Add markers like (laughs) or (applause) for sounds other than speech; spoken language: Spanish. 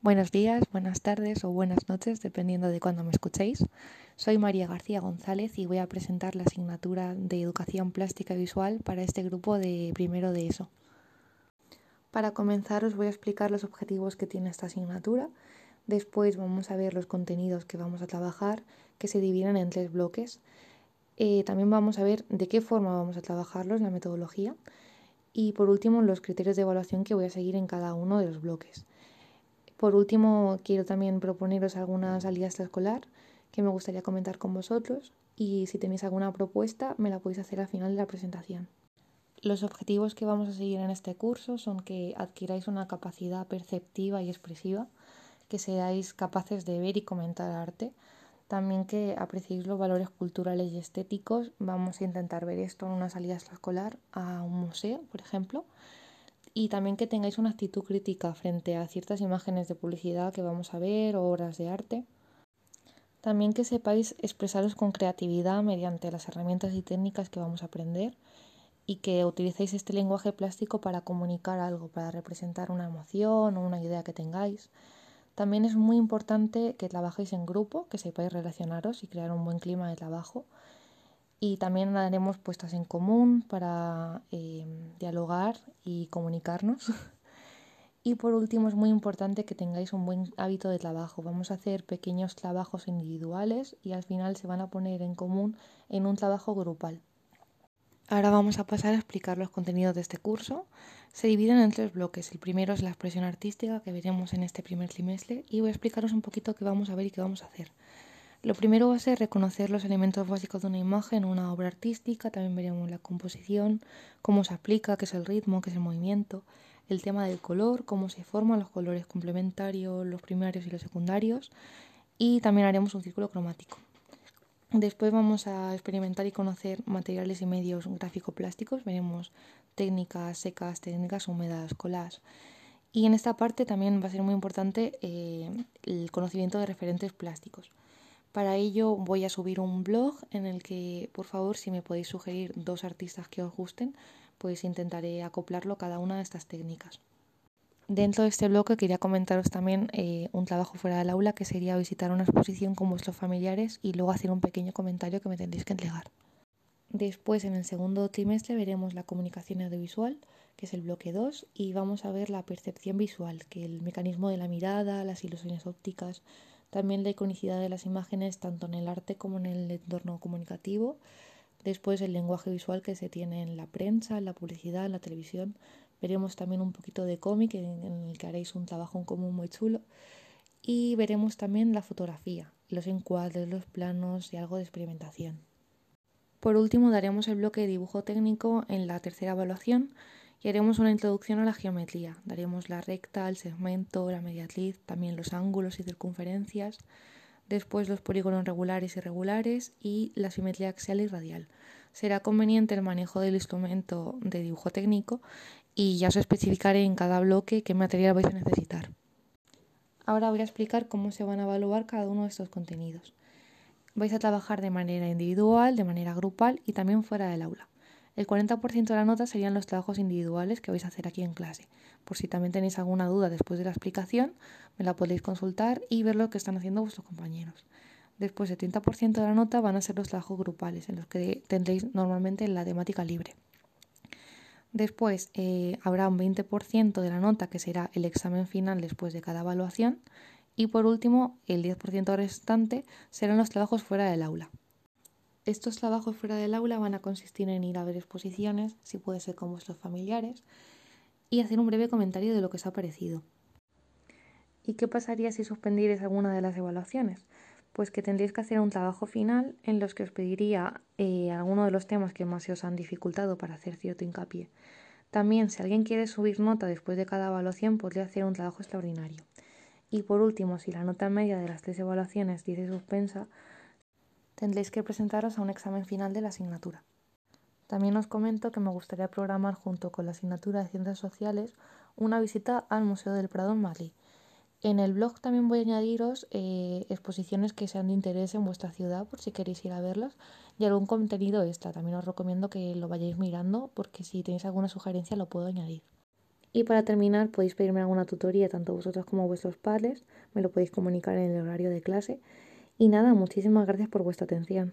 Buenos días, buenas tardes o buenas noches, dependiendo de cuándo me escuchéis. Soy María García González y voy a presentar la asignatura de Educación Plástica y Visual para este grupo de primero de ESO. Para comenzar os voy a explicar los objetivos que tiene esta asignatura. Después vamos a ver los contenidos que vamos a trabajar, que se dividen en tres bloques. Eh, también vamos a ver de qué forma vamos a trabajarlos, la metodología. Y por último, los criterios de evaluación que voy a seguir en cada uno de los bloques. Por último, quiero también proponeros algunas salidas escolar que me gustaría comentar con vosotros y si tenéis alguna propuesta me la podéis hacer al final de la presentación. Los objetivos que vamos a seguir en este curso son que adquiráis una capacidad perceptiva y expresiva, que seáis capaces de ver y comentar arte, también que apreciéis los valores culturales y estéticos. Vamos a intentar ver esto en una salida escolar a un museo, por ejemplo y también que tengáis una actitud crítica frente a ciertas imágenes de publicidad que vamos a ver o obras de arte. También que sepáis expresaros con creatividad mediante las herramientas y técnicas que vamos a aprender y que utilicéis este lenguaje plástico para comunicar algo, para representar una emoción o una idea que tengáis. También es muy importante que trabajéis en grupo, que sepáis relacionaros y crear un buen clima de trabajo y también haremos puestas en común para eh, dialogar y comunicarnos. (laughs) y por último es muy importante que tengáis un buen hábito de trabajo. Vamos a hacer pequeños trabajos individuales y al final se van a poner en común en un trabajo grupal. Ahora vamos a pasar a explicar los contenidos de este curso. Se dividen en tres bloques. El primero es la expresión artística que veremos en este primer trimestre y voy a explicaros un poquito qué vamos a ver y qué vamos a hacer. Lo primero va a ser reconocer los elementos básicos de una imagen o una obra artística, también veremos la composición, cómo se aplica, qué es el ritmo, qué es el movimiento, el tema del color, cómo se forman los colores complementarios, los primarios y los secundarios, y también haremos un círculo cromático. Después vamos a experimentar y conocer materiales y medios gráfico-plásticos, veremos técnicas secas, técnicas húmedas, colas. Y en esta parte también va a ser muy importante eh, el conocimiento de referentes plásticos. Para ello voy a subir un blog en el que, por favor, si me podéis sugerir dos artistas que os gusten, pues intentaré acoplarlo cada una de estas técnicas. Dentro de este bloque quería comentaros también eh, un trabajo fuera del aula que sería visitar una exposición con vuestros familiares y luego hacer un pequeño comentario que me tendréis que entregar. Después, en el segundo trimestre, veremos la comunicación audiovisual, que es el bloque 2, y vamos a ver la percepción visual, que el mecanismo de la mirada, las ilusiones ópticas, también la iconicidad de las imágenes tanto en el arte como en el entorno comunicativo. Después el lenguaje visual que se tiene en la prensa, en la publicidad, en la televisión. Veremos también un poquito de cómic en el que haréis un trabajo en común muy chulo. Y veremos también la fotografía, los encuadres, los planos y algo de experimentación. Por último, daremos el bloque de dibujo técnico en la tercera evaluación y haremos una introducción a la geometría. Daremos la recta, el segmento, la mediatriz, también los ángulos y circunferencias, después los polígonos regulares y irregulares y la simetría axial y radial. Será conveniente el manejo del instrumento de dibujo técnico y ya os especificaré en cada bloque qué material vais a necesitar. Ahora voy a explicar cómo se van a evaluar cada uno de estos contenidos. Vais a trabajar de manera individual, de manera grupal y también fuera del aula. El 40% de la nota serían los trabajos individuales que vais a hacer aquí en clase. Por si también tenéis alguna duda después de la explicación, me la podéis consultar y ver lo que están haciendo vuestros compañeros. Después, el 30% de la nota van a ser los trabajos grupales, en los que tendréis normalmente la temática libre. Después eh, habrá un 20% de la nota que será el examen final después de cada evaluación. Y por último, el 10% restante serán los trabajos fuera del aula. Estos trabajos fuera del aula van a consistir en ir a ver exposiciones, si puede ser con vuestros familiares, y hacer un breve comentario de lo que os ha parecido. ¿Y qué pasaría si suspendierais alguna de las evaluaciones? Pues que tendríais que hacer un trabajo final en los que os pediría eh, alguno de los temas que más se os han dificultado para hacer cierto hincapié. También, si alguien quiere subir nota después de cada evaluación, podría hacer un trabajo extraordinario. Y por último, si la nota media de las tres evaluaciones dice suspensa, tendréis que presentaros a un examen final de la asignatura. También os comento que me gustaría programar junto con la asignatura de Ciencias Sociales una visita al Museo del Prado en Madrid. En el blog también voy a añadiros eh, exposiciones que sean de interés en vuestra ciudad por si queréis ir a verlas y algún contenido extra. También os recomiendo que lo vayáis mirando porque si tenéis alguna sugerencia lo puedo añadir. Y para terminar, podéis pedirme alguna tutoría, tanto vosotros como vuestros padres, me lo podéis comunicar en el horario de clase. Y nada, muchísimas gracias por vuestra atención.